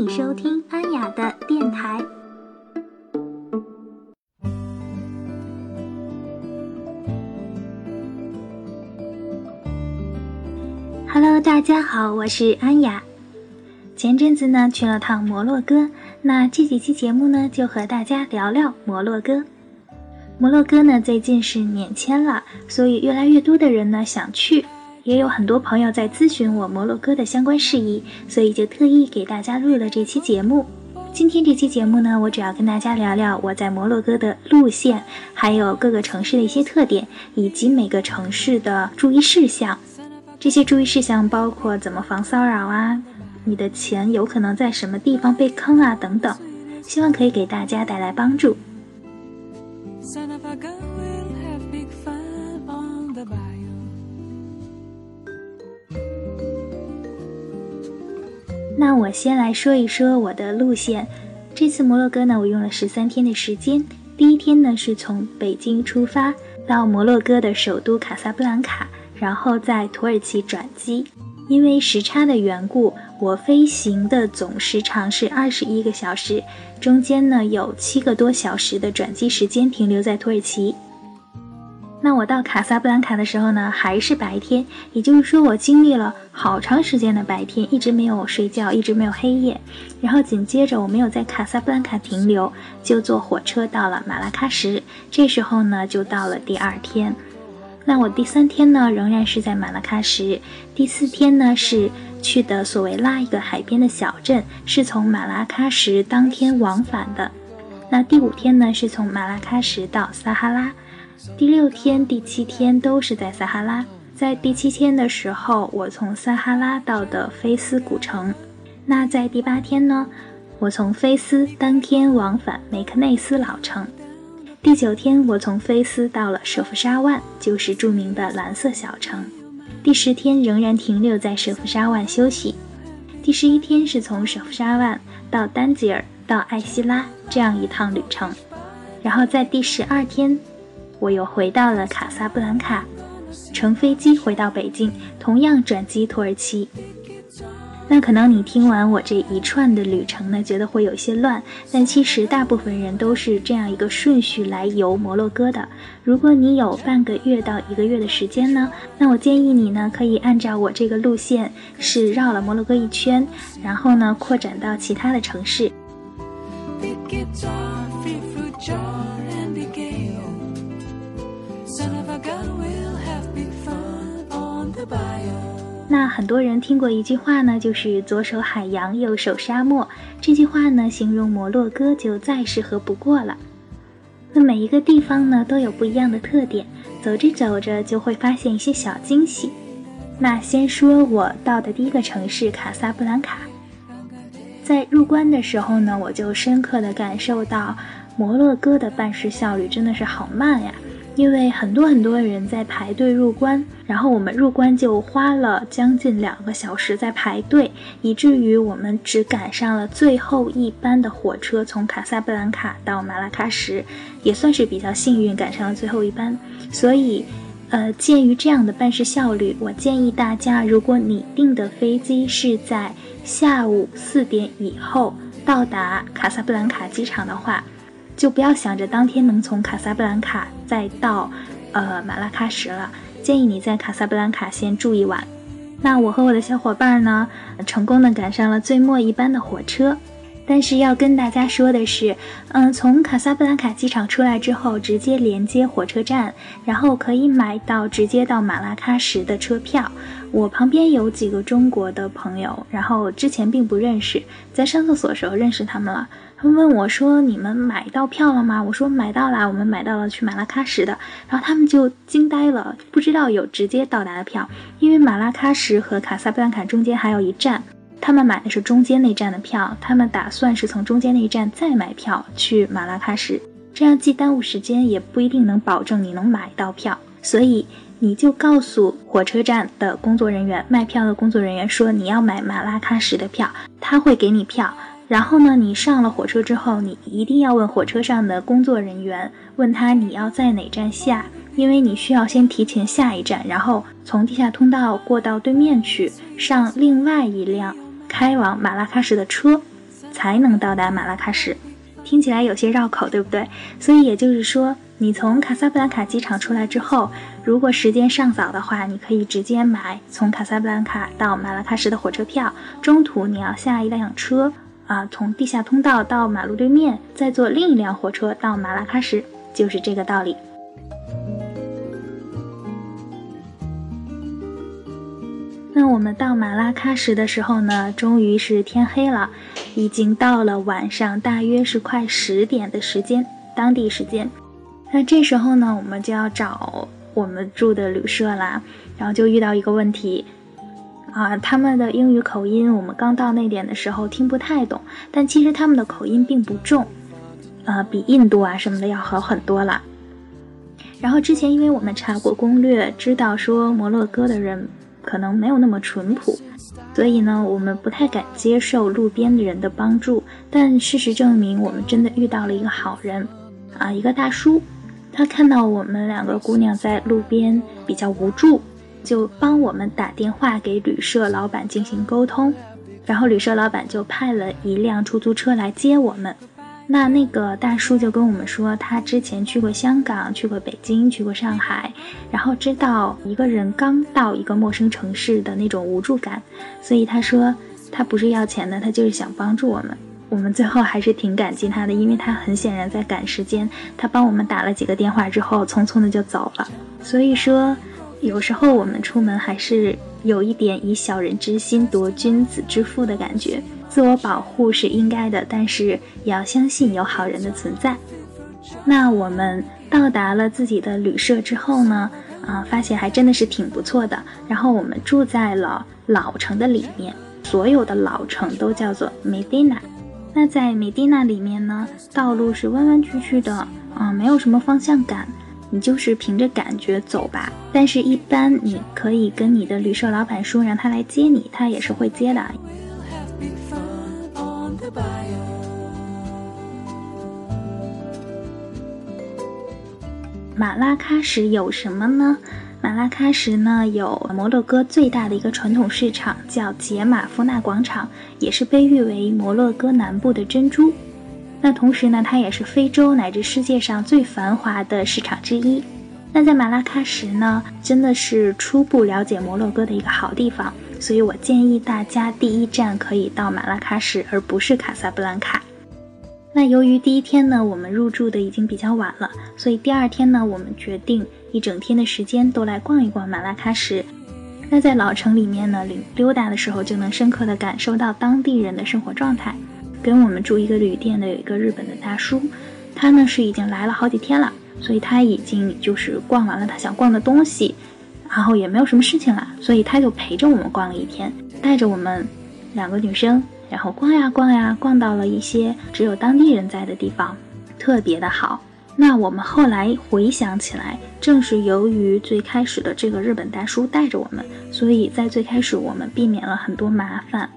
你收听安雅的电台。Hello，大家好，我是安雅。前阵子呢去了趟摩洛哥，那这几期节目呢就和大家聊聊摩洛哥。摩洛哥呢最近是免签了，所以越来越多的人呢想去，也有很多朋友在咨询我摩洛哥的相关事宜，所以就特意给大家录了这期节目。今天这期节目呢，我主要跟大家聊聊我在摩洛哥的路线，还有各个城市的一些特点，以及每个城市的注意事项。这些注意事项包括怎么防骚扰啊，你的钱有可能在什么地方被坑啊等等，希望可以给大家带来帮助。那我先来说一说我的路线。这次摩洛哥呢，我用了十三天的时间。第一天呢，是从北京出发到摩洛哥的首都卡萨布兰卡，然后在土耳其转机。因为时差的缘故，我飞行的总时长是二十一个小时，中间呢有七个多小时的转机时间停留在土耳其。那我到卡萨布兰卡的时候呢，还是白天，也就是说我经历了好长时间的白天，一直没有睡觉，一直没有黑夜。然后紧接着我没有在卡萨布兰卡停留，就坐火车到了马拉喀什。这时候呢，就到了第二天。那我第三天呢，仍然是在马拉喀什。第四天呢，是去的索维拉一个海边的小镇，是从马拉喀什当天往返的。那第五天呢，是从马拉喀什到撒哈拉。第六天、第七天都是在撒哈拉。在第七天的时候，我从撒哈拉到的菲斯古城。那在第八天呢，我从菲斯当天往返梅克内斯老城。第九天，我从菲斯到了舍夫沙万，就是著名的蓝色小城。第十天仍然停留在舍夫沙万休息。第十一天是从舍夫沙万到丹吉尔到艾希拉这样一趟旅程。然后在第十二天。我又回到了卡萨布兰卡，乘飞机回到北京，同样转机土耳其。那可能你听完我这一串的旅程呢，觉得会有些乱，但其实大部分人都是这样一个顺序来游摩洛哥的。如果你有半个月到一个月的时间呢，那我建议你呢，可以按照我这个路线，是绕了摩洛哥一圈，然后呢扩展到其他的城市。那很多人听过一句话呢，就是左手海洋，右手沙漠。这句话呢，形容摩洛哥就再适合不过了。那每一个地方呢，都有不一样的特点，走着走着就会发现一些小惊喜。那先说我到的第一个城市卡萨布兰卡，在入关的时候呢，我就深刻的感受到摩洛哥的办事效率真的是好慢呀。因为很多很多人在排队入关，然后我们入关就花了将近两个小时在排队，以至于我们只赶上了最后一班的火车从卡萨布兰卡到马拉喀什，也算是比较幸运赶上了最后一班。所以，呃，鉴于这样的办事效率，我建议大家，如果你订的飞机是在下午四点以后到达卡萨布兰卡机场的话。就不要想着当天能从卡萨布兰卡再到，呃马拉喀什了。建议你在卡萨布兰卡先住一晚。那我和我的小伙伴呢，成功的赶上了最末一班的火车。但是要跟大家说的是，嗯，从卡萨布兰卡机场出来之后，直接连接火车站，然后可以买到直接到马拉喀什的车票。我旁边有几个中国的朋友，然后之前并不认识，在上厕所的时候认识他们了。他们问我说：“你们买到票了吗？”我说：“买到了，我们买到了去马拉喀什的。”然后他们就惊呆了，不知道有直接到达的票，因为马拉喀什和卡萨布兰卡中间还有一站。他们买的是中间那站的票，他们打算是从中间那一站再买票去马拉喀什，这样既耽误时间，也不一定能保证你能买到票。所以你就告诉火车站的工作人员、卖票的工作人员说你要买马拉喀什的票，他会给你票。然后呢，你上了火车之后，你一定要问火车上的工作人员，问他你要在哪站下，因为你需要先提前下一站，然后从地下通道过到对面去上另外一辆。开往马拉喀什的车，才能到达马拉喀什。听起来有些绕口，对不对？所以也就是说，你从卡萨布兰卡机场出来之后，如果时间尚早的话，你可以直接买从卡萨布兰卡到马拉喀什的火车票。中途你要下一辆车，啊，从地下通道到马路对面，再坐另一辆火车到马拉喀什，就是这个道理。我们到马拉喀什的时候呢，终于是天黑了，已经到了晚上，大约是快十点的时间，当地时间。那这时候呢，我们就要找我们住的旅社啦，然后就遇到一个问题，啊，他们的英语口音，我们刚到那点的时候听不太懂，但其实他们的口音并不重，呃，比印度啊什么的要好很多了。然后之前因为我们查过攻略，知道说摩洛哥的人。可能没有那么淳朴，所以呢，我们不太敢接受路边的人的帮助。但事实证明，我们真的遇到了一个好人，啊，一个大叔，他看到我们两个姑娘在路边比较无助，就帮我们打电话给旅社老板进行沟通，然后旅社老板就派了一辆出租车来接我们。那那个大叔就跟我们说，他之前去过香港，去过北京，去过上海，然后知道一个人刚到一个陌生城市的那种无助感，所以他说他不是要钱的，他就是想帮助我们。我们最后还是挺感激他的，因为他很显然在赶时间，他帮我们打了几个电话之后，匆匆的就走了。所以说，有时候我们出门还是有一点以小人之心夺君子之腹的感觉。自我保护是应该的，但是也要相信有好人的存在。那我们到达了自己的旅社之后呢？啊，发现还真的是挺不错的。然后我们住在了老城的里面，所有的老城都叫做 Medina。那在 Medina 里面呢，道路是弯弯曲曲的，啊，没有什么方向感，你就是凭着感觉走吧。但是，一般你可以跟你的旅社老板说，让他来接你，他也是会接的。马拉喀什有什么呢？马拉喀什呢有摩洛哥最大的一个传统市场，叫杰马夫纳广场，也是被誉为摩洛哥南部的珍珠。那同时呢，它也是非洲乃至世界上最繁华的市场之一。那在马拉喀什呢，真的是初步了解摩洛哥的一个好地方，所以我建议大家第一站可以到马拉喀什，而不是卡萨布兰卡。那由于第一天呢，我们入住的已经比较晚了，所以第二天呢，我们决定一整天的时间都来逛一逛马拉喀什。那在老城里面呢，溜达的时候就能深刻的感受到当地人的生活状态。跟我们住一个旅店的有一个日本的大叔，他呢是已经来了好几天了，所以他已经就是逛完了他想逛的东西，然后也没有什么事情了，所以他就陪着我们逛了一天，带着我们两个女生。然后逛呀逛呀，逛到了一些只有当地人在的地方，特别的好。那我们后来回想起来，正是由于最开始的这个日本大叔带着我们，所以在最开始我们避免了很多麻烦。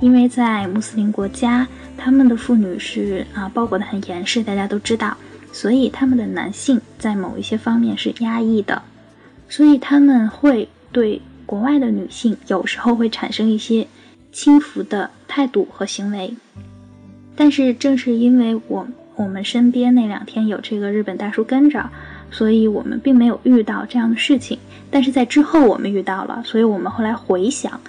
因为在穆斯林国家，他们的妇女是啊包裹的很严实，大家都知道，所以他们的男性在某一些方面是压抑的，所以他们会对国外的女性有时候会产生一些。轻浮的态度和行为，但是正是因为我我们身边那两天有这个日本大叔跟着，所以我们并没有遇到这样的事情。但是在之后我们遇到了，所以我们后来回想，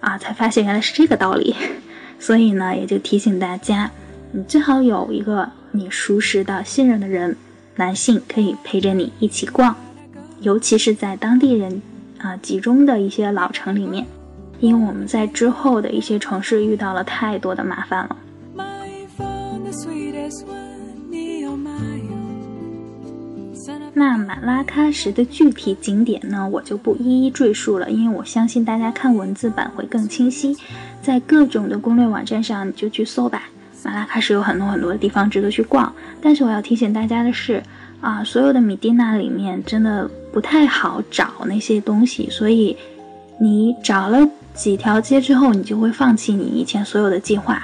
啊，才发现原来是这个道理。所以呢，也就提醒大家，你最好有一个你熟识的、信任的人，男性可以陪着你一起逛，尤其是在当地人啊集中的一些老城里面。因为我们在之后的一些城市遇到了太多的麻烦了。那马拉喀什的具体景点呢，我就不一一赘述了，因为我相信大家看文字版会更清晰。在各种的攻略网站上，你就去搜吧。马拉喀什有很多很多的地方值得去逛，但是我要提醒大家的是，啊，所有的米蒂娜里面真的不太好找那些东西，所以你找了。几条街之后，你就会放弃你以前所有的计划，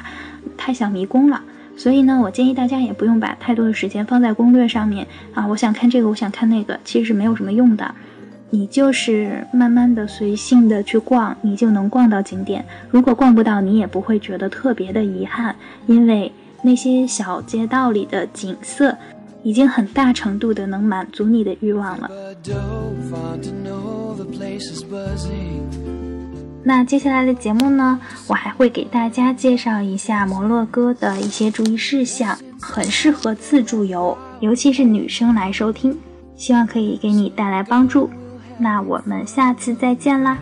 太想迷宫了。所以呢，我建议大家也不用把太多的时间放在攻略上面啊。我想看这个，我想看那个，其实是没有什么用的。你就是慢慢的随性的去逛，你就能逛到景点。如果逛不到，你也不会觉得特别的遗憾，因为那些小街道里的景色，已经很大程度的能满足你的欲望了。那接下来的节目呢，我还会给大家介绍一下摩洛哥的一些注意事项，很适合自助游，尤其是女生来收听，希望可以给你带来帮助。那我们下次再见啦。